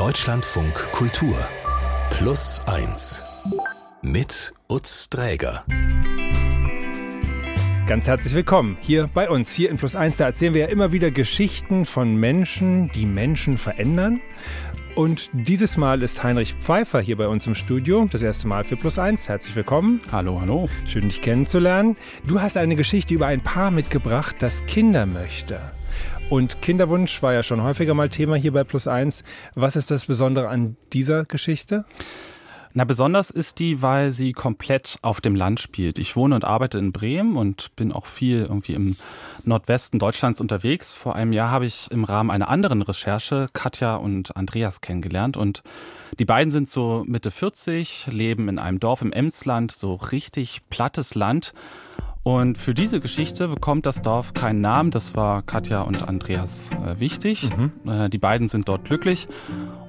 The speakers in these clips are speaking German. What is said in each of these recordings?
Deutschlandfunk Kultur Plus 1 mit Utz Dräger. Ganz herzlich willkommen hier bei uns, hier in Plus 1. Da erzählen wir ja immer wieder Geschichten von Menschen, die Menschen verändern. Und dieses Mal ist Heinrich Pfeiffer hier bei uns im Studio. Das erste Mal für Plus 1. Herzlich willkommen. Hallo, hallo. Schön, dich kennenzulernen. Du hast eine Geschichte über ein Paar mitgebracht, das Kinder möchte. Und Kinderwunsch war ja schon häufiger mal Thema hier bei Plus 1. Was ist das Besondere an dieser Geschichte? Na, besonders ist die, weil sie komplett auf dem Land spielt. Ich wohne und arbeite in Bremen und bin auch viel irgendwie im Nordwesten Deutschlands unterwegs. Vor einem Jahr habe ich im Rahmen einer anderen Recherche Katja und Andreas kennengelernt und die beiden sind so Mitte 40, leben in einem Dorf im Emsland, so richtig plattes Land und für diese Geschichte bekommt das Dorf keinen Namen. Das war Katja und Andreas äh, wichtig. Mhm. Äh, die beiden sind dort glücklich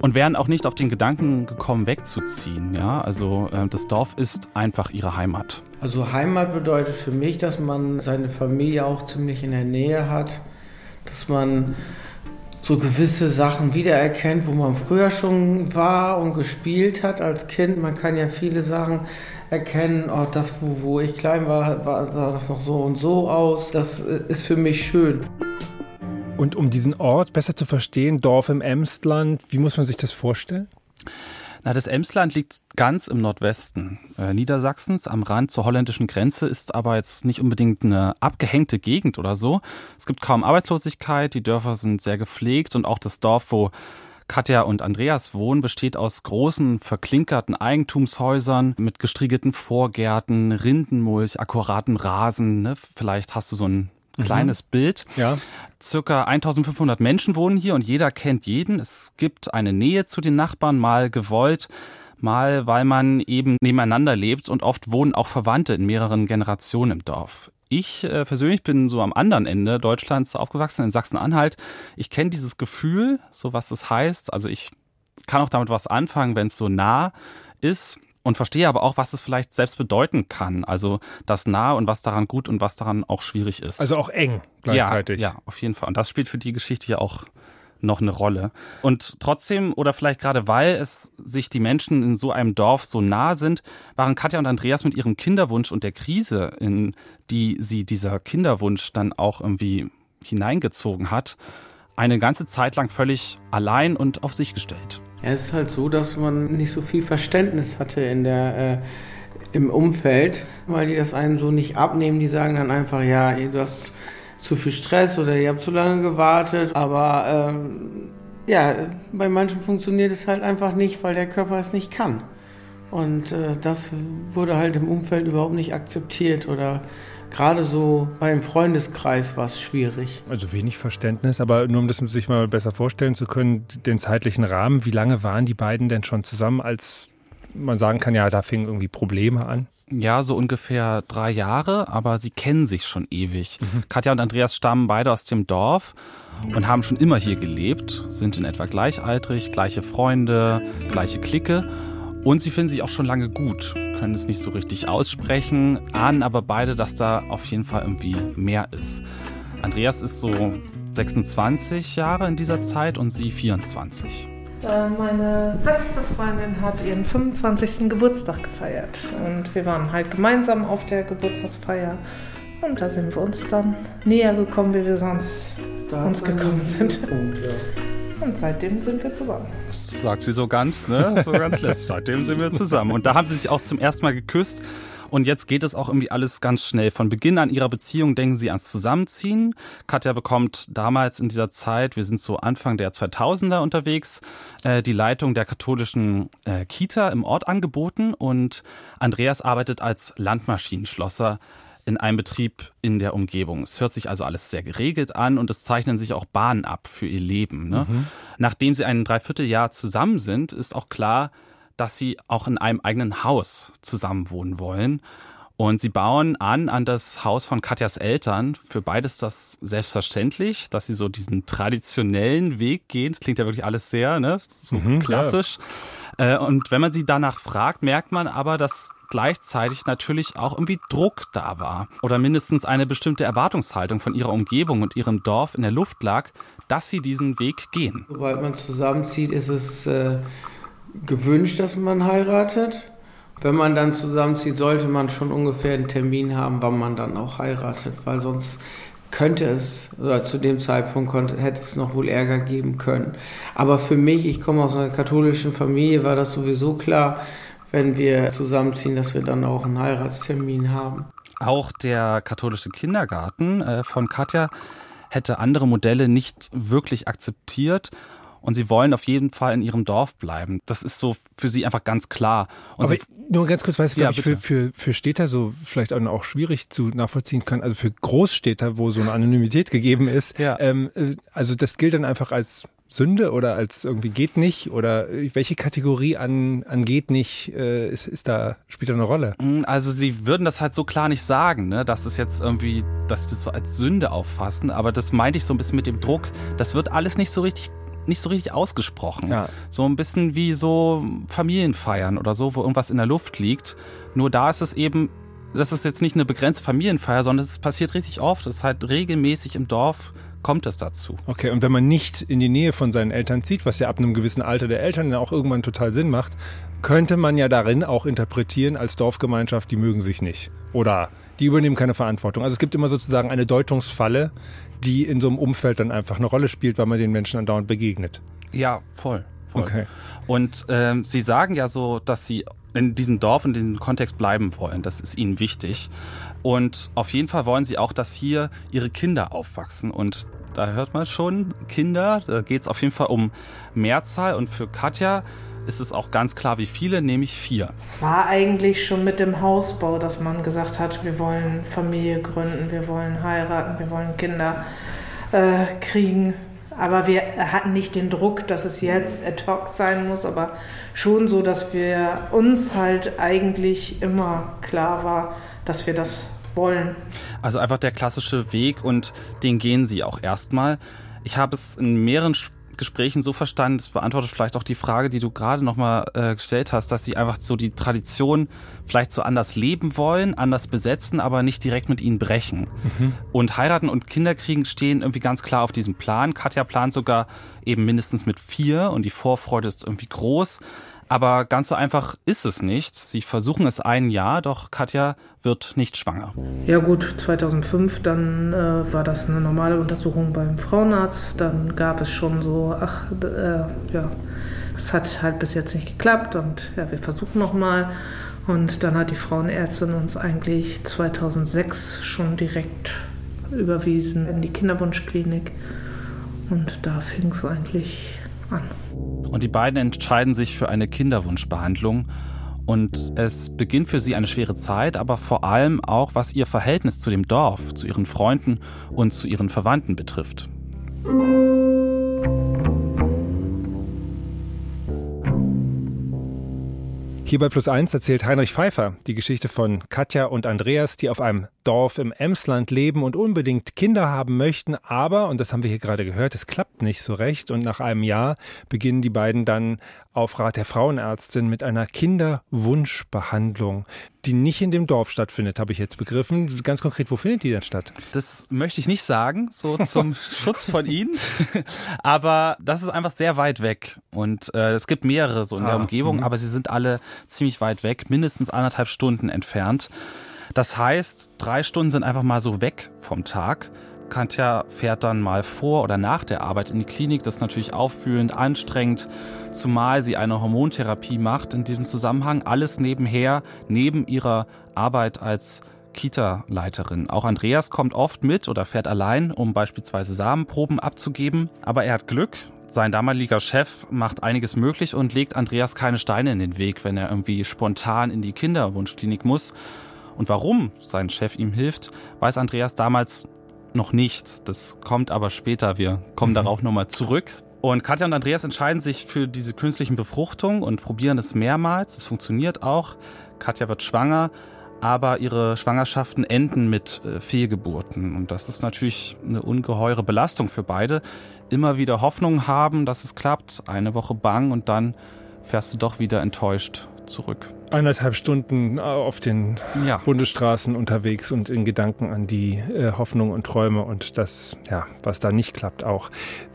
und wären auch nicht auf den Gedanken gekommen, wegzuziehen. Ja, also äh, das Dorf ist einfach ihre Heimat. Also Heimat bedeutet für mich, dass man seine Familie auch ziemlich in der Nähe hat, dass man so gewisse Sachen wiedererkennt, wo man früher schon war und gespielt hat als Kind. Man kann ja viele Sachen erkennen, oh, das, wo, wo ich klein war, war, sah das noch so und so aus. Das äh, ist für mich schön. Und um diesen Ort besser zu verstehen, Dorf im Emsland, wie muss man sich das vorstellen? Na, das Emsland liegt ganz im Nordwesten äh, Niedersachsens, am Rand zur holländischen Grenze, ist aber jetzt nicht unbedingt eine abgehängte Gegend oder so. Es gibt kaum Arbeitslosigkeit, die Dörfer sind sehr gepflegt und auch das Dorf, wo Katja und Andreas wohnen, besteht aus großen, verklinkerten Eigentumshäusern mit gestriegelten Vorgärten, Rindenmulch, akkuraten Rasen. Ne? Vielleicht hast du so ein mhm. Kleines mhm. Bild. Ja. Circa 1500 Menschen wohnen hier und jeder kennt jeden. Es gibt eine Nähe zu den Nachbarn, mal gewollt, mal weil man eben nebeneinander lebt und oft wohnen auch Verwandte in mehreren Generationen im Dorf. Ich äh, persönlich bin so am anderen Ende Deutschlands aufgewachsen, in Sachsen-Anhalt. Ich kenne dieses Gefühl, so was das heißt. Also ich kann auch damit was anfangen, wenn es so nah ist und verstehe aber auch, was es vielleicht selbst bedeuten kann. Also das nah und was daran gut und was daran auch schwierig ist. Also auch eng gleichzeitig. Ja, ja auf jeden Fall. Und das spielt für die Geschichte ja auch noch eine Rolle. Und trotzdem, oder vielleicht gerade weil es sich die Menschen in so einem Dorf so nah sind, waren Katja und Andreas mit ihrem Kinderwunsch und der Krise, in die sie dieser Kinderwunsch dann auch irgendwie hineingezogen hat, eine ganze Zeit lang völlig allein und auf sich gestellt. Ja, es ist halt so, dass man nicht so viel Verständnis hatte in der äh, im Umfeld, weil die das einem so nicht abnehmen. Die sagen dann einfach, ja, du hast zu viel Stress oder ihr habt zu lange gewartet. Aber ähm, ja, bei manchen funktioniert es halt einfach nicht, weil der Körper es nicht kann. Und äh, das wurde halt im Umfeld überhaupt nicht akzeptiert oder gerade so beim Freundeskreis war es schwierig. Also wenig Verständnis, aber nur um das sich mal besser vorstellen zu können, den zeitlichen Rahmen, wie lange waren die beiden denn schon zusammen, als man sagen kann, ja, da fingen irgendwie Probleme an? Ja, so ungefähr drei Jahre, aber sie kennen sich schon ewig. Mhm. Katja und Andreas stammen beide aus dem Dorf und haben schon immer hier gelebt, sind in etwa gleichaltrig, gleiche Freunde, gleiche Clique und sie finden sich auch schon lange gut, können es nicht so richtig aussprechen, ahnen aber beide, dass da auf jeden Fall irgendwie mehr ist. Andreas ist so 26 Jahre in dieser Zeit und sie 24. Äh, meine beste Freundin hat ihren 25. Geburtstag gefeiert und wir waren halt gemeinsam auf der Geburtstagsfeier und da sind wir uns dann näher gekommen, wie wir sonst da uns gekommen sind. Punkt, ja. Und seitdem sind wir zusammen. Das sagt sie so ganz, ne? So ganz lässig. seitdem sind wir zusammen. Und da haben sie sich auch zum ersten Mal geküsst. Und jetzt geht es auch irgendwie alles ganz schnell. Von Beginn an ihrer Beziehung denken sie ans Zusammenziehen. Katja bekommt damals in dieser Zeit, wir sind so Anfang der 2000er unterwegs, äh, die Leitung der katholischen äh, Kita im Ort angeboten. Und Andreas arbeitet als Landmaschinenschlosser in einem Betrieb in der Umgebung. Es hört sich also alles sehr geregelt an und es zeichnen sich auch Bahnen ab für ihr Leben. Ne? Mhm. Nachdem sie ein Dreivierteljahr zusammen sind, ist auch klar, dass sie auch in einem eigenen Haus zusammenwohnen wollen. Und sie bauen an an das Haus von Katjas Eltern. Für beides das selbstverständlich, dass sie so diesen traditionellen Weg gehen. Das klingt ja wirklich alles sehr, ne? So mhm, klassisch. Äh, und wenn man sie danach fragt, merkt man aber, dass gleichzeitig natürlich auch irgendwie Druck da war. Oder mindestens eine bestimmte Erwartungshaltung von ihrer Umgebung und ihrem Dorf in der Luft lag, dass sie diesen Weg gehen. Sobald man zusammenzieht, ist es äh, gewünscht, dass man heiratet. Wenn man dann zusammenzieht, sollte man schon ungefähr einen Termin haben, wann man dann auch heiratet, weil sonst könnte es, oder zu dem Zeitpunkt konnte, hätte es noch wohl Ärger geben können. Aber für mich, ich komme aus einer katholischen Familie, war das sowieso klar, wenn wir zusammenziehen, dass wir dann auch einen Heiratstermin haben. Auch der katholische Kindergarten äh, von Katja hätte andere Modelle nicht wirklich akzeptiert und sie wollen auf jeden Fall in ihrem Dorf bleiben. Das ist so für sie einfach ganz klar. Und Aber nur ganz kurz, weil es, ja, ich, für, für, für Städter so vielleicht auch schwierig zu nachvollziehen kann, also für Großstädter, wo so eine Anonymität gegeben ist, ja. ähm, äh, also das gilt dann einfach als Sünde oder als irgendwie geht nicht oder welche Kategorie an, an geht nicht äh, ist, ist da spielt da eine Rolle? Mm, also sie würden das halt so klar nicht sagen, ne, dass es jetzt irgendwie, dass sie das so als Sünde auffassen, aber das meinte ich so ein bisschen mit dem Druck. Das wird alles nicht so richtig nicht so richtig ausgesprochen. Ja. So ein bisschen wie so Familienfeiern oder so, wo irgendwas in der Luft liegt. Nur da ist es eben, das ist jetzt nicht eine begrenzte Familienfeier, sondern es passiert richtig oft. Es ist halt regelmäßig im Dorf kommt es dazu. Okay, und wenn man nicht in die Nähe von seinen Eltern zieht, was ja ab einem gewissen Alter der Eltern dann auch irgendwann total Sinn macht, könnte man ja darin auch interpretieren als Dorfgemeinschaft, die mögen sich nicht. Oder die übernehmen keine Verantwortung. Also es gibt immer sozusagen eine Deutungsfalle, die in so einem Umfeld dann einfach eine Rolle spielt, weil man den Menschen andauernd begegnet. Ja, voll. voll. Okay. Und ähm, Sie sagen ja so, dass Sie in diesem Dorf, in diesem Kontext bleiben wollen. Das ist Ihnen wichtig. Und auf jeden Fall wollen Sie auch, dass hier Ihre Kinder aufwachsen. Und da hört man schon, Kinder, da geht es auf jeden Fall um Mehrzahl. Und für Katja ist es auch ganz klar, wie viele, nämlich vier. Es war eigentlich schon mit dem Hausbau, dass man gesagt hat, wir wollen Familie gründen, wir wollen heiraten, wir wollen Kinder äh, kriegen. Aber wir hatten nicht den Druck, dass es jetzt ad hoc sein muss, aber schon so, dass wir uns halt eigentlich immer klar war, dass wir das wollen. Also einfach der klassische Weg und den gehen Sie auch erstmal. Ich habe es in mehreren Gesprächen so verstanden, das beantwortet vielleicht auch die Frage, die du gerade nochmal äh, gestellt hast, dass sie einfach so die Tradition vielleicht so anders leben wollen, anders besetzen, aber nicht direkt mit ihnen brechen. Mhm. Und heiraten und Kinder kriegen stehen irgendwie ganz klar auf diesem Plan. Katja plant sogar eben mindestens mit vier und die Vorfreude ist irgendwie groß. Aber ganz so einfach ist es nicht. Sie versuchen es ein Jahr, doch Katja wird nicht schwanger. Ja gut, 2005, dann äh, war das eine normale Untersuchung beim Frauenarzt. Dann gab es schon so, ach, äh, ja, es hat halt bis jetzt nicht geklappt und ja, wir versuchen nochmal. Und dann hat die Frauenärztin uns eigentlich 2006 schon direkt überwiesen in die Kinderwunschklinik. Und da fing es eigentlich an. Und die beiden entscheiden sich für eine Kinderwunschbehandlung. Und es beginnt für sie eine schwere Zeit, aber vor allem auch, was ihr Verhältnis zu dem Dorf, zu ihren Freunden und zu ihren Verwandten betrifft. Hier bei Plus 1 erzählt Heinrich Pfeiffer die Geschichte von Katja und Andreas, die auf einem Dorf im Emsland leben und unbedingt Kinder haben möchten, aber, und das haben wir hier gerade gehört, es klappt nicht so recht und nach einem Jahr beginnen die beiden dann auf Rat der Frauenärztin mit einer Kinderwunschbehandlung, die nicht in dem Dorf stattfindet, habe ich jetzt begriffen. Ganz konkret, wo findet die denn statt? Das möchte ich nicht sagen, so zum Schutz von Ihnen, aber das ist einfach sehr weit weg und äh, es gibt mehrere so in der ah, Umgebung, mh. aber sie sind alle ziemlich weit weg, mindestens anderthalb Stunden entfernt. Das heißt, drei Stunden sind einfach mal so weg vom Tag. Katja fährt dann mal vor oder nach der Arbeit in die Klinik. Das ist natürlich auffühlend, anstrengend, zumal sie eine Hormontherapie macht. In diesem Zusammenhang alles nebenher, neben ihrer Arbeit als Kita-Leiterin. Auch Andreas kommt oft mit oder fährt allein, um beispielsweise Samenproben abzugeben. Aber er hat Glück. Sein damaliger Chef macht einiges möglich und legt Andreas keine Steine in den Weg, wenn er irgendwie spontan in die Kinderwunschklinik muss. Und warum sein Chef ihm hilft, weiß Andreas damals noch nicht. Das kommt aber später. Wir kommen mhm. darauf nochmal zurück. Und Katja und Andreas entscheiden sich für diese künstlichen Befruchtung und probieren es mehrmals. Es funktioniert auch. Katja wird schwanger. aber ihre Schwangerschaften enden mit äh, Fehlgeburten. Und das ist natürlich eine ungeheure Belastung für beide. Immer wieder Hoffnung haben, dass es klappt, eine Woche bang und dann fährst du doch wieder enttäuscht zurück. Eineinhalb Stunden auf den ja. Bundesstraßen unterwegs und in Gedanken an die äh, Hoffnung und Träume und das, ja, was da nicht klappt auch.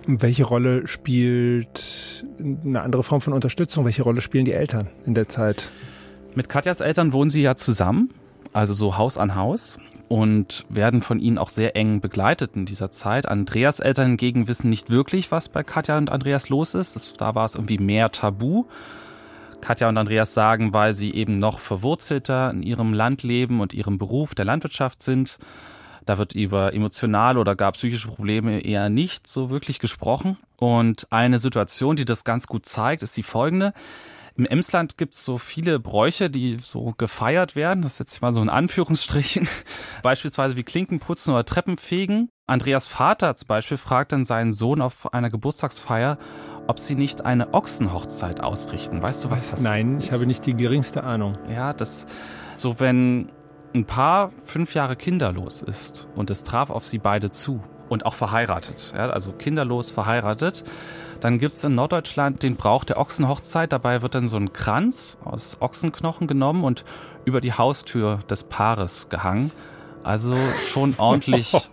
Welche Rolle spielt eine andere Form von Unterstützung? Welche Rolle spielen die Eltern in der Zeit? Mit Katjas Eltern wohnen sie ja zusammen, also so Haus an Haus und werden von ihnen auch sehr eng begleitet in dieser Zeit. Andreas Eltern hingegen wissen nicht wirklich, was bei Katja und Andreas los ist. Das, da war es irgendwie mehr Tabu. Katja und Andreas sagen, weil sie eben noch verwurzelter in ihrem Landleben und ihrem Beruf der Landwirtschaft sind. Da wird über emotionale oder gar psychische Probleme eher nicht so wirklich gesprochen. Und eine Situation, die das ganz gut zeigt, ist die folgende. Im Emsland gibt es so viele Bräuche, die so gefeiert werden. Das ist jetzt mal so in Anführungsstrichen. Beispielsweise wie Klinkenputzen oder Treppenfegen. Andreas Vater zum Beispiel fragt dann seinen Sohn auf einer Geburtstagsfeier, ob sie nicht eine Ochsenhochzeit ausrichten. Weißt du, was, das Nein, ist? ich habe nicht die geringste Ahnung. Ja, das so, wenn ein Paar fünf Jahre kinderlos ist und es traf auf sie beide zu und auch verheiratet, ja, also kinderlos verheiratet, dann gibt es in Norddeutschland den Brauch der Ochsenhochzeit. Dabei wird dann so ein Kranz aus Ochsenknochen genommen und über die Haustür des Paares gehangen. Also schon ordentlich.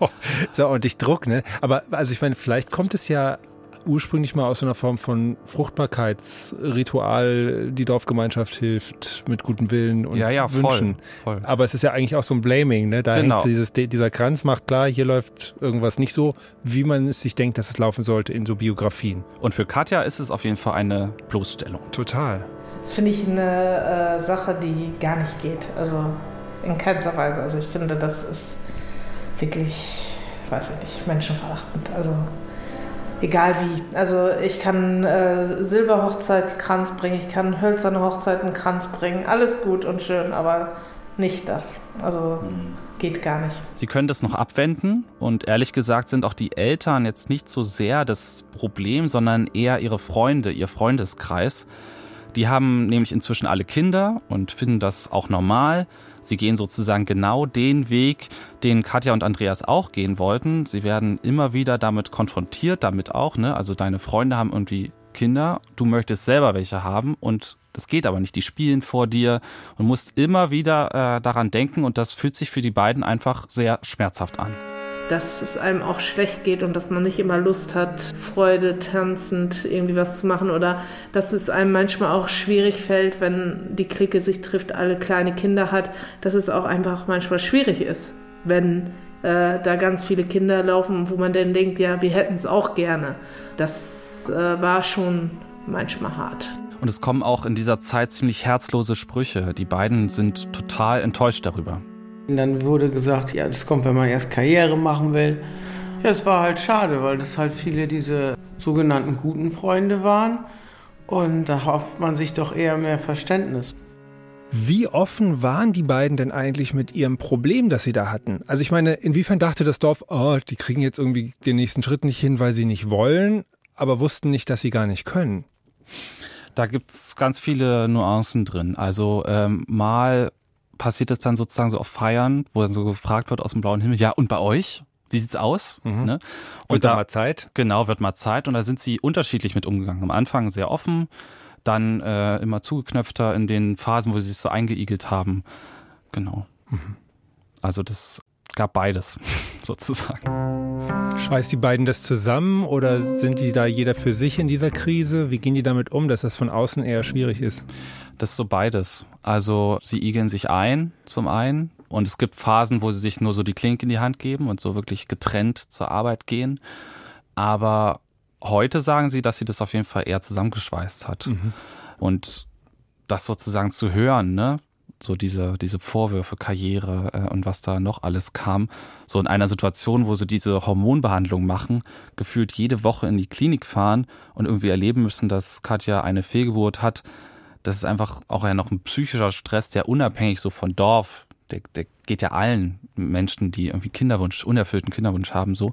so ordentlich Druck, ne? Aber also ich meine, vielleicht kommt es ja ursprünglich mal aus einer Form von Fruchtbarkeitsritual, die Dorfgemeinschaft hilft mit gutem Willen und ja, ja, Wünschen. Voll, voll. Aber es ist ja eigentlich auch so ein Blaming, ne? Da genau. dieses, dieser Kranz macht klar, hier läuft irgendwas nicht so, wie man es sich denkt, dass es laufen sollte in so Biografien. Und für Katja ist es auf jeden Fall eine Bloßstellung. Total. Das finde ich eine äh, Sache, die gar nicht geht. Also in keinster Weise. Also ich finde, das ist wirklich, weiß ich nicht, menschenverachtend. Also egal wie. Also ich kann äh, Silberhochzeitskranz bringen, ich kann hölzerne Hochzeitenkranz bringen, alles gut und schön, aber nicht das. Also mhm. geht gar nicht. Sie können das noch abwenden und ehrlich gesagt sind auch die Eltern jetzt nicht so sehr das Problem, sondern eher ihre Freunde, ihr Freundeskreis. Die haben nämlich inzwischen alle Kinder und finden das auch normal. Sie gehen sozusagen genau den Weg, den Katja und Andreas auch gehen wollten. Sie werden immer wieder damit konfrontiert, damit auch, ne? Also deine Freunde haben irgendwie Kinder, du möchtest selber welche haben und das geht aber nicht. Die spielen vor dir und musst immer wieder äh, daran denken und das fühlt sich für die beiden einfach sehr schmerzhaft an dass es einem auch schlecht geht und dass man nicht immer Lust hat, Freude tanzend irgendwie was zu machen oder dass es einem manchmal auch schwierig fällt, wenn die Clique sich trifft, alle kleine Kinder hat, dass es auch einfach manchmal schwierig ist, wenn äh, da ganz viele Kinder laufen, wo man dann denkt, ja, wir hätten es auch gerne. Das äh, war schon manchmal hart. Und es kommen auch in dieser Zeit ziemlich herzlose Sprüche. Die beiden sind total enttäuscht darüber. Und dann wurde gesagt, ja, das kommt, wenn man erst Karriere machen will. Ja, es war halt schade, weil das halt viele diese sogenannten guten Freunde waren. Und da hofft man sich doch eher mehr Verständnis. Wie offen waren die beiden denn eigentlich mit ihrem Problem, das sie da hatten? Also ich meine, inwiefern dachte das Dorf, oh, die kriegen jetzt irgendwie den nächsten Schritt nicht hin, weil sie nicht wollen, aber wussten nicht, dass sie gar nicht können? Da gibt es ganz viele Nuancen drin. Also ähm, mal passiert es dann sozusagen so auf Feiern, wo dann so gefragt wird aus dem blauen Himmel, ja, und bei euch? Wie sieht's aus? Mhm. Ne? Und wird da mal Zeit? Genau, wird mal Zeit. Und da sind sie unterschiedlich mit umgegangen. Am Anfang sehr offen, dann äh, immer zugeknöpfter in den Phasen, wo sie sich so eingeigelt haben. Genau. Mhm. Also das gab beides sozusagen. Schweißt die beiden das zusammen oder sind die da jeder für sich in dieser Krise? Wie gehen die damit um, dass das von außen eher schwierig ist? Das ist so beides. Also sie igeln sich ein, zum einen. Und es gibt Phasen, wo sie sich nur so die Klinke in die Hand geben und so wirklich getrennt zur Arbeit gehen. Aber heute sagen sie, dass sie das auf jeden Fall eher zusammengeschweißt hat. Mhm. Und das sozusagen zu hören, ne? so diese, diese Vorwürfe, Karriere äh, und was da noch alles kam, so in einer Situation, wo sie diese Hormonbehandlung machen, gefühlt jede Woche in die Klinik fahren und irgendwie erleben müssen, dass Katja eine Fehlgeburt hat, das ist einfach auch ja noch ein psychischer Stress, der unabhängig so von Dorf, der, der geht ja allen Menschen, die irgendwie Kinderwunsch, unerfüllten Kinderwunsch haben, so,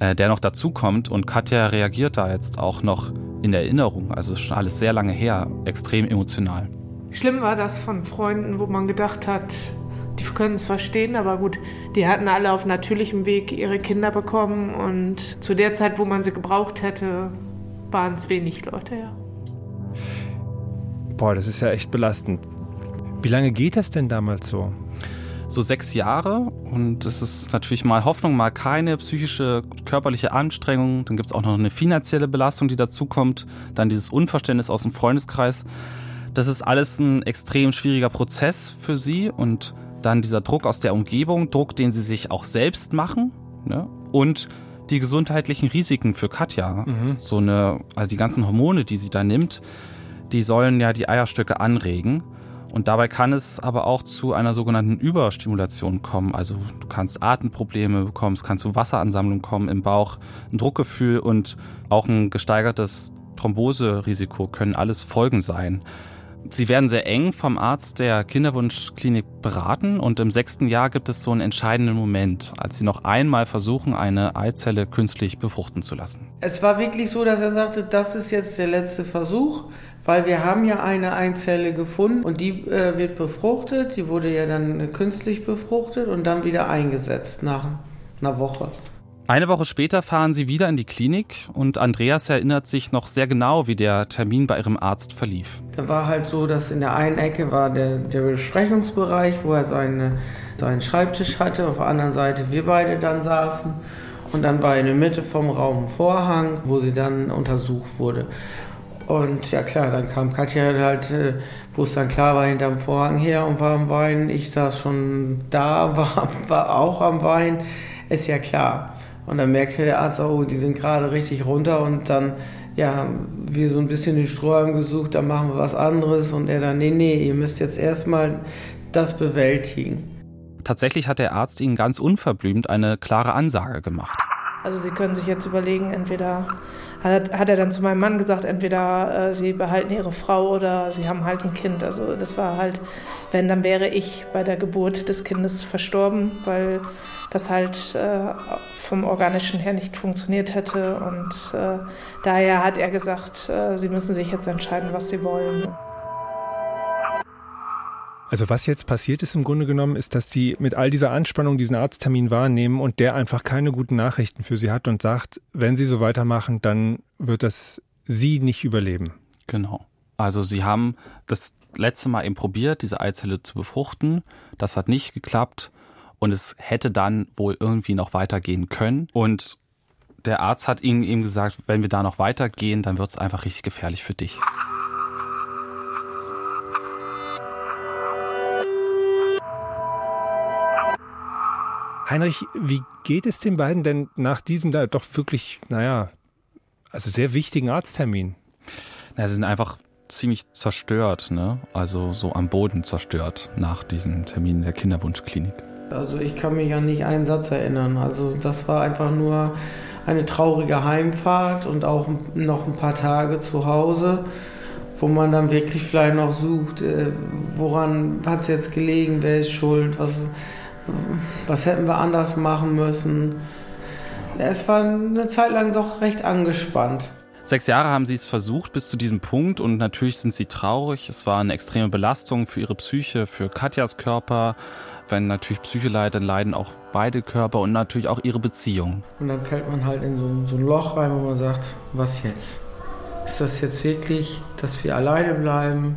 äh, der noch dazukommt und Katja reagiert da jetzt auch noch in Erinnerung, also ist schon alles sehr lange her, extrem emotional. Schlimm war das von Freunden, wo man gedacht hat, die können es verstehen, aber gut, die hatten alle auf natürlichem Weg ihre Kinder bekommen und zu der Zeit, wo man sie gebraucht hätte, waren es wenig Leute, ja. Boah, das ist ja echt belastend. Wie lange geht das denn damals so? So sechs Jahre und es ist natürlich mal Hoffnung, mal keine psychische, körperliche Anstrengung. Dann gibt es auch noch eine finanzielle Belastung, die dazukommt. Dann dieses Unverständnis aus dem Freundeskreis. Das ist alles ein extrem schwieriger Prozess für sie und dann dieser Druck aus der Umgebung, Druck, den sie sich auch selbst machen ne? und die gesundheitlichen Risiken für Katja. Mhm. So eine, also die ganzen Hormone, die sie da nimmt, die sollen ja die Eierstöcke anregen. Und dabei kann es aber auch zu einer sogenannten Überstimulation kommen. Also du kannst Atemprobleme bekommen, es kann zu Wasseransammlung kommen im Bauch, ein Druckgefühl und auch ein gesteigertes Thromboserisiko können alles Folgen sein. Sie werden sehr eng vom Arzt der Kinderwunschklinik beraten und im sechsten Jahr gibt es so einen entscheidenden Moment, als sie noch einmal versuchen, eine Eizelle künstlich befruchten zu lassen. Es war wirklich so, dass er sagte, das ist jetzt der letzte Versuch, weil wir haben ja eine Eizelle gefunden und die äh, wird befruchtet, die wurde ja dann künstlich befruchtet und dann wieder eingesetzt nach einer Woche. Eine Woche später fahren sie wieder in die Klinik und Andreas erinnert sich noch sehr genau, wie der Termin bei ihrem Arzt verlief. Da war halt so, dass in der einen Ecke war der, der Besprechungsbereich, wo er seine, seinen Schreibtisch hatte, auf der anderen Seite wir beide dann saßen. Und dann war in der Mitte vom Raum ein Vorhang, wo sie dann untersucht wurde. Und ja klar, dann kam Katja halt, äh, wo es dann klar war, hinterm Vorhang her und war am Weinen. Ich saß schon da, war, war auch am Weinen. Ist ja klar. Und dann merkte der Arzt, oh, die sind gerade richtig runter und dann, ja, wir so ein bisschen den Strohhalm gesucht, dann machen wir was anderes und er dann, nee, nee, ihr müsst jetzt erstmal das bewältigen. Tatsächlich hat der Arzt ihnen ganz unverblümt eine klare Ansage gemacht. Also Sie können sich jetzt überlegen, entweder hat, hat er dann zu meinem Mann gesagt, entweder äh, Sie behalten Ihre Frau oder Sie haben halt ein Kind. Also das war halt, wenn, dann wäre ich bei der Geburt des Kindes verstorben, weil das halt äh, vom organischen her nicht funktioniert hätte. Und äh, daher hat er gesagt, äh, sie müssen sich jetzt entscheiden, was sie wollen. Also was jetzt passiert ist im Grunde genommen, ist, dass die mit all dieser Anspannung diesen Arzttermin wahrnehmen und der einfach keine guten Nachrichten für sie hat und sagt, wenn sie so weitermachen, dann wird das sie nicht überleben. Genau. Also sie haben das letzte Mal eben probiert, diese Eizelle zu befruchten. Das hat nicht geklappt und es hätte dann wohl irgendwie noch weitergehen können. Und der Arzt hat ihnen eben gesagt, wenn wir da noch weitergehen, dann wird es einfach richtig gefährlich für dich. Heinrich, wie geht es den beiden denn nach diesem da doch wirklich, naja, also sehr wichtigen Arzttermin? Na, sie sind einfach ziemlich zerstört, ne? Also so am Boden zerstört nach diesem Termin der Kinderwunschklinik. Also ich kann mich an nicht einen Satz erinnern. Also das war einfach nur eine traurige Heimfahrt und auch noch ein paar Tage zu Hause, wo man dann wirklich vielleicht noch sucht, äh, woran hat es jetzt gelegen, wer ist schuld, was, was hätten wir anders machen müssen. Es war eine Zeit lang doch recht angespannt. Sechs Jahre haben sie es versucht bis zu diesem Punkt und natürlich sind sie traurig. Es war eine extreme Belastung für ihre Psyche, für Katjas Körper. Wenn natürlich Psyche leidet, dann leiden auch beide Körper und natürlich auch ihre Beziehung. Und dann fällt man halt in so, so ein Loch rein, wo man sagt, was jetzt? Ist das jetzt wirklich, dass wir alleine bleiben?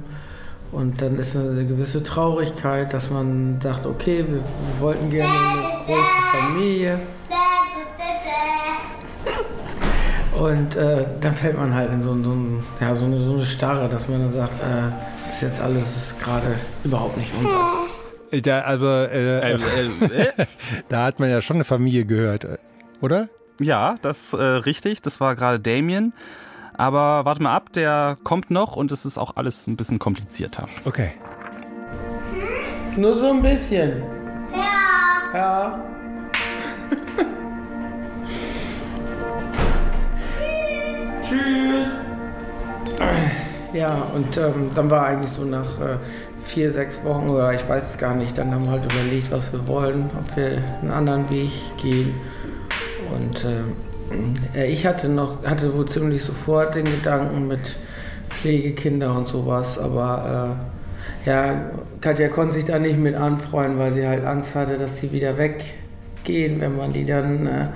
Und dann ist eine gewisse Traurigkeit, dass man sagt, okay, wir, wir wollten gerne eine große Familie. Und äh, dann fällt man halt in so, so, ja, so, eine, so eine Starre, dass man dann sagt, äh, das ist jetzt alles gerade überhaupt nicht unseres. Da, also, äh, äh, äh, da hat man ja schon eine Familie gehört, äh, oder? Ja, das äh, richtig. Das war gerade Damien. Aber warte mal ab, der kommt noch und es ist auch alles ein bisschen komplizierter. Okay. Nur so ein bisschen. Ja. Ja. Tschüss. Ja, und ähm, dann war eigentlich so nach äh, vier, sechs Wochen oder ich weiß es gar nicht, dann haben wir halt überlegt, was wir wollen, ob wir einen anderen Weg gehen. Und äh, ich hatte noch, hatte wohl ziemlich sofort den Gedanken mit Pflegekinder und sowas, aber ja, Katja konnte sich da nicht mit anfreuen, weil sie halt Angst hatte, dass sie wieder weggehen, wenn man die dann äh,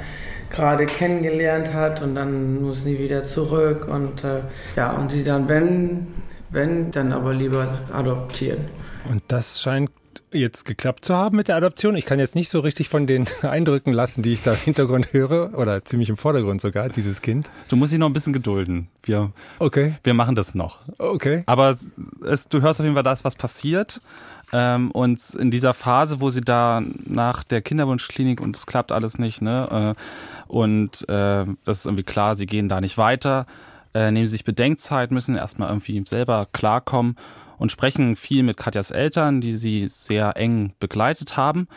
gerade kennengelernt hat und dann muss sie wieder zurück und äh, ja, und sie dann, wenn, wenn, dann aber lieber adoptieren. Und das scheint jetzt geklappt zu haben mit der Adoption. Ich kann jetzt nicht so richtig von den Eindrücken lassen, die ich da im Hintergrund höre, oder ziemlich im Vordergrund sogar, dieses Kind. Du musst dich noch ein bisschen gedulden. Wir, okay. wir machen das noch. Okay. Aber es, du hörst auf jeden Fall, da ist was passiert. Ähm, und in dieser Phase, wo sie da nach der Kinderwunschklinik und es klappt alles nicht, ne? Äh, und äh, das ist irgendwie klar, sie gehen da nicht weiter, äh, nehmen sich Bedenkzeit, müssen erstmal irgendwie selber klarkommen und sprechen viel mit Katjas Eltern, die sie sehr eng begleitet haben.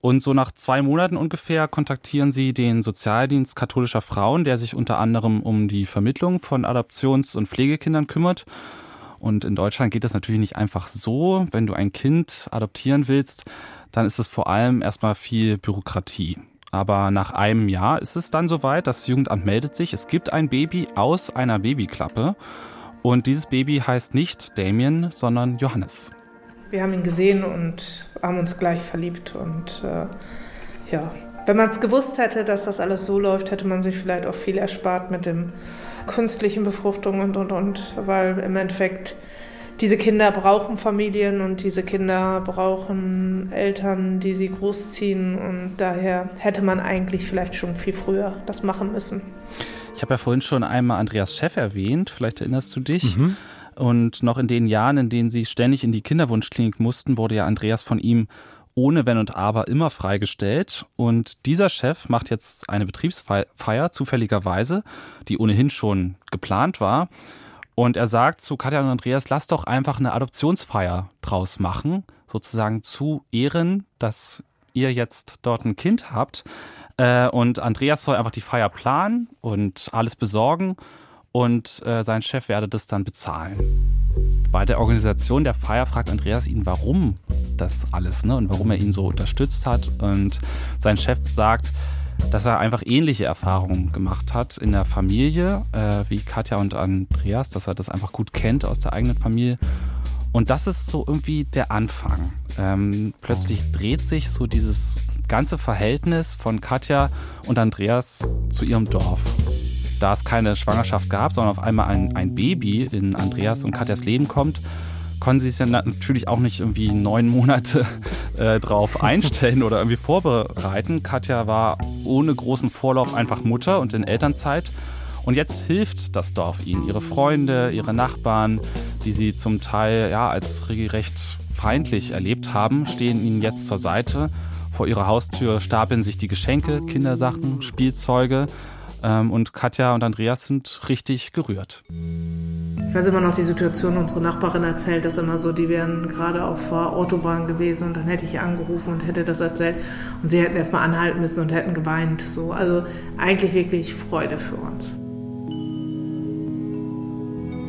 Und so nach zwei Monaten ungefähr kontaktieren sie den Sozialdienst katholischer Frauen, der sich unter anderem um die Vermittlung von Adoptions- und Pflegekindern kümmert. Und in Deutschland geht das natürlich nicht einfach so. Wenn du ein Kind adoptieren willst, dann ist es vor allem erstmal viel Bürokratie. Aber nach einem Jahr ist es dann soweit, das Jugendamt meldet sich, es gibt ein Baby aus einer Babyklappe. Und dieses Baby heißt nicht Damien, sondern Johannes. Wir haben ihn gesehen und haben uns gleich verliebt. Und äh, ja, wenn man es gewusst hätte, dass das alles so läuft, hätte man sich vielleicht auch viel erspart mit dem künstlichen Befruchtung und und und. Weil im Endeffekt diese Kinder brauchen Familien und diese Kinder brauchen Eltern, die sie großziehen. Und daher hätte man eigentlich vielleicht schon viel früher das machen müssen. Ich habe ja vorhin schon einmal Andreas Chef erwähnt, vielleicht erinnerst du dich. Mhm. Und noch in den Jahren, in denen sie ständig in die Kinderwunschklinik mussten, wurde ja Andreas von ihm ohne Wenn und Aber immer freigestellt. Und dieser Chef macht jetzt eine Betriebsfeier zufälligerweise, die ohnehin schon geplant war. Und er sagt zu Katja und Andreas, lass doch einfach eine Adoptionsfeier draus machen, sozusagen zu Ehren, dass ihr jetzt dort ein Kind habt. Äh, und Andreas soll einfach die Feier planen und alles besorgen und äh, sein Chef werde das dann bezahlen. Bei der Organisation der Feier fragt Andreas ihn, warum das alles ne, und warum er ihn so unterstützt hat. Und sein Chef sagt, dass er einfach ähnliche Erfahrungen gemacht hat in der Familie äh, wie Katja und Andreas, dass er das einfach gut kennt aus der eigenen Familie. Und das ist so irgendwie der Anfang. Ähm, plötzlich dreht sich so dieses ganze Verhältnis von Katja und Andreas zu ihrem Dorf. Da es keine Schwangerschaft gab, sondern auf einmal ein, ein Baby in Andreas und Katjas Leben kommt, konnten sie sich ja natürlich auch nicht irgendwie neun Monate äh, drauf einstellen oder irgendwie vorbereiten. Katja war ohne großen Vorlauf einfach Mutter und in Elternzeit. Und jetzt hilft das Dorf ihnen. Ihre Freunde, ihre Nachbarn, die sie zum Teil ja, als regelrecht feindlich erlebt haben, stehen ihnen jetzt zur Seite vor ihrer Haustür stapeln sich die Geschenke, Kindersachen, Spielzeuge. Ähm, und Katja und Andreas sind richtig gerührt. Ich weiß immer noch die Situation, unsere Nachbarin erzählt das immer so, die wären gerade auf der Autobahn gewesen und dann hätte ich ihr angerufen und hätte das erzählt und sie hätten erstmal anhalten müssen und hätten geweint. So. Also eigentlich wirklich Freude für uns.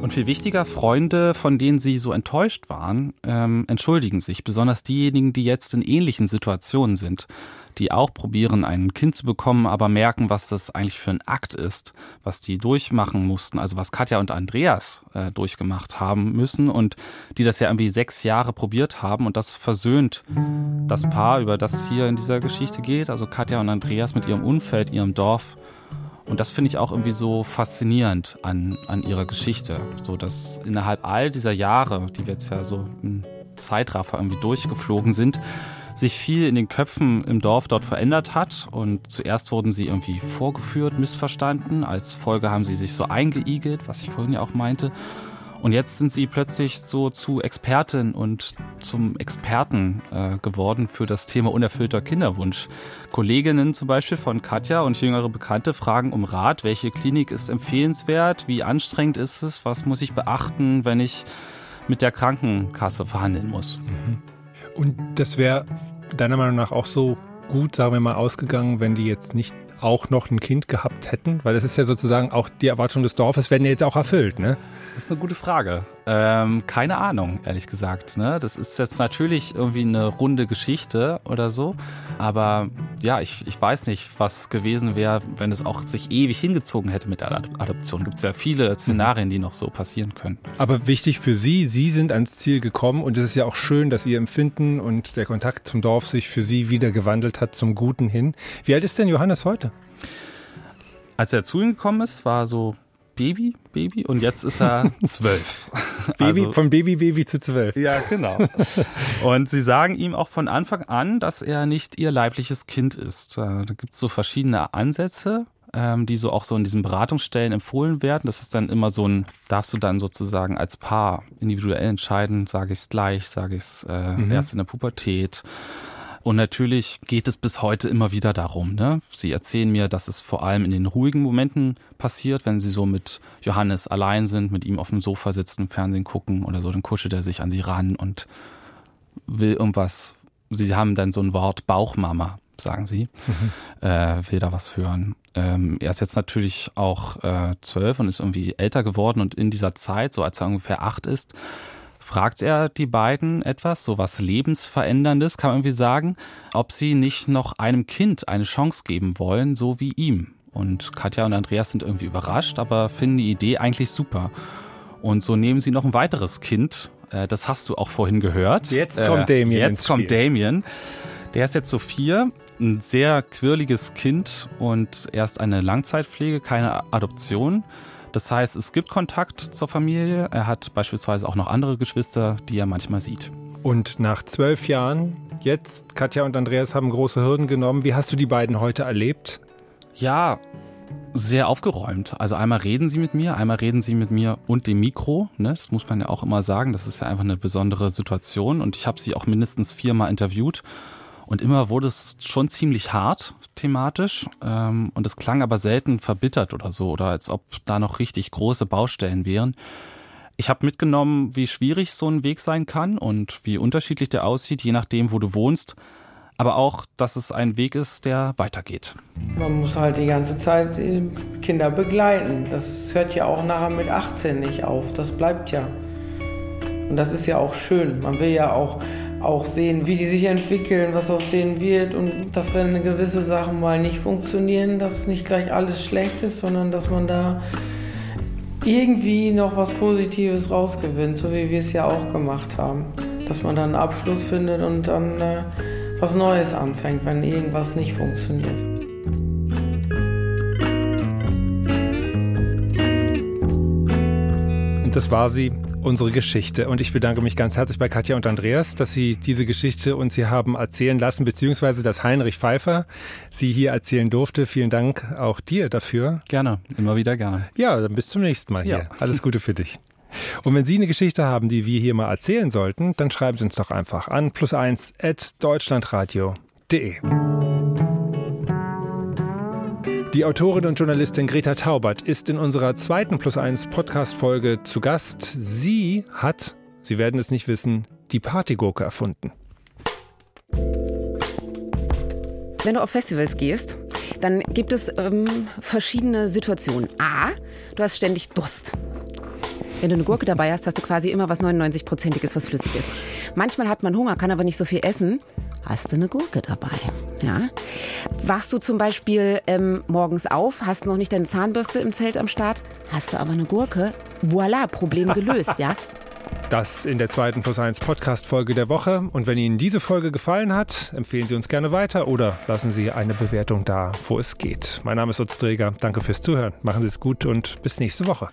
Und viel wichtiger, Freunde, von denen sie so enttäuscht waren, ähm, entschuldigen sich. Besonders diejenigen, die jetzt in ähnlichen Situationen sind, die auch probieren, ein Kind zu bekommen, aber merken, was das eigentlich für ein Akt ist, was die durchmachen mussten. Also was Katja und Andreas äh, durchgemacht haben müssen und die das ja irgendwie sechs Jahre probiert haben und das versöhnt das Paar, über das hier in dieser Geschichte geht. Also Katja und Andreas mit ihrem Umfeld, ihrem Dorf und das finde ich auch irgendwie so faszinierend an, an ihrer Geschichte. So, dass innerhalb all dieser Jahre, die wir jetzt ja so im Zeitraffer irgendwie durchgeflogen sind, sich viel in den Köpfen im Dorf dort verändert hat. Und zuerst wurden sie irgendwie vorgeführt, missverstanden. Als Folge haben sie sich so eingeigelt, was ich vorhin ja auch meinte. Und jetzt sind sie plötzlich so zu Expertin und zum Experten äh, geworden für das Thema unerfüllter Kinderwunsch. Kolleginnen zum Beispiel von Katja und jüngere Bekannte fragen um Rat, welche Klinik ist empfehlenswert, wie anstrengend ist es, was muss ich beachten, wenn ich mit der Krankenkasse verhandeln muss. Mhm. Und das wäre deiner Meinung nach auch so gut, sagen wir mal, ausgegangen, wenn die jetzt nicht auch noch ein Kind gehabt hätten? Weil das ist ja sozusagen auch die Erwartung des Dorfes werden ja jetzt auch erfüllt, ne? Das ist eine gute Frage. Ähm, keine Ahnung, ehrlich gesagt. Ne? Das ist jetzt natürlich irgendwie eine runde Geschichte oder so. Aber ja, ich, ich weiß nicht, was gewesen wäre, wenn es auch sich ewig hingezogen hätte mit der Adoption. Gibt es ja viele Szenarien, die noch so passieren können. Aber wichtig für Sie, Sie sind ans Ziel gekommen und es ist ja auch schön, dass Ihr Empfinden und der Kontakt zum Dorf sich für Sie wieder gewandelt hat zum Guten hin. Wie alt ist denn Johannes heute? Als er zu ihm gekommen ist, war so Baby, Baby und jetzt ist er zwölf. Baby, also, von Baby, Baby zu zwölf. Ja, genau. Und sie sagen ihm auch von Anfang an, dass er nicht ihr leibliches Kind ist. Äh, da gibt es so verschiedene Ansätze, ähm, die so auch so in diesen Beratungsstellen empfohlen werden. Das ist dann immer so ein, darfst du dann sozusagen als Paar individuell entscheiden, sage ich es gleich, sage ich es äh, mhm. erst in der Pubertät. Und natürlich geht es bis heute immer wieder darum. Ne? Sie erzählen mir, dass es vor allem in den ruhigen Momenten passiert, wenn sie so mit Johannes allein sind, mit ihm auf dem Sofa sitzen, Fernsehen gucken oder so, dann kuschelt er sich an sie ran und will irgendwas. Sie haben dann so ein Wort Bauchmama, sagen sie, mhm. äh, will da was hören. Ähm, er ist jetzt natürlich auch äh, zwölf und ist irgendwie älter geworden und in dieser Zeit, so als er ungefähr acht ist, fragt er die beiden etwas, so was Lebensveränderndes, kann man irgendwie sagen, ob sie nicht noch einem Kind eine Chance geben wollen, so wie ihm. Und Katja und Andreas sind irgendwie überrascht, aber finden die Idee eigentlich super. Und so nehmen sie noch ein weiteres Kind. Äh, das hast du auch vorhin gehört. Jetzt kommt äh, Damien. Jetzt kommt Damien. Der ist jetzt so vier, ein sehr quirliges Kind und erst eine Langzeitpflege, keine Adoption. Das heißt, es gibt Kontakt zur Familie. Er hat beispielsweise auch noch andere Geschwister, die er manchmal sieht. Und nach zwölf Jahren, jetzt, Katja und Andreas haben große Hürden genommen. Wie hast du die beiden heute erlebt? Ja, sehr aufgeräumt. Also einmal reden sie mit mir, einmal reden sie mit mir und dem Mikro. Ne? Das muss man ja auch immer sagen. Das ist ja einfach eine besondere Situation. Und ich habe sie auch mindestens viermal interviewt. Und immer wurde es schon ziemlich hart thematisch. Ähm, und es klang aber selten verbittert oder so, oder als ob da noch richtig große Baustellen wären. Ich habe mitgenommen, wie schwierig so ein Weg sein kann und wie unterschiedlich der aussieht, je nachdem, wo du wohnst. Aber auch, dass es ein Weg ist, der weitergeht. Man muss halt die ganze Zeit Kinder begleiten. Das hört ja auch nachher mit 18 nicht auf. Das bleibt ja. Und das ist ja auch schön. Man will ja auch auch sehen, wie die sich entwickeln, was aus denen wird und dass wenn gewisse Sachen mal nicht funktionieren, dass nicht gleich alles schlecht ist, sondern dass man da irgendwie noch was Positives rausgewinnt, so wie wir es ja auch gemacht haben. Dass man dann einen Abschluss findet und dann äh, was Neues anfängt, wenn irgendwas nicht funktioniert. Und das war sie, unsere Geschichte. Und ich bedanke mich ganz herzlich bei Katja und Andreas, dass Sie diese Geschichte uns hier haben erzählen lassen, beziehungsweise dass Heinrich Pfeiffer sie hier erzählen durfte. Vielen Dank auch dir dafür. Gerne, immer wieder gerne. Ja, dann bis zum nächsten Mal hier. Ja. Alles Gute für dich. Und wenn Sie eine Geschichte haben, die wir hier mal erzählen sollten, dann schreiben Sie uns doch einfach an plus eins at deutschlandradio.de. Die Autorin und Journalistin Greta Taubert ist in unserer zweiten Plus 1 Podcast-Folge zu Gast. Sie hat, Sie werden es nicht wissen, die Partygurke erfunden. Wenn du auf Festivals gehst, dann gibt es ähm, verschiedene Situationen. A, du hast ständig Durst. Wenn du eine Gurke dabei hast, hast du quasi immer was 99-prozentiges, was flüssig ist. Manchmal hat man Hunger, kann aber nicht so viel essen hast du eine Gurke dabei. Ja? Wachst du zum Beispiel ähm, morgens auf, hast noch nicht deine Zahnbürste im Zelt am Start, hast du aber eine Gurke, voilà, Problem gelöst, ja? Das in der zweiten Plus 1 Podcast-Folge der Woche. Und wenn Ihnen diese Folge gefallen hat, empfehlen Sie uns gerne weiter oder lassen Sie eine Bewertung da, wo es geht. Mein Name ist Utz Träger. Danke fürs Zuhören. Machen Sie es gut und bis nächste Woche.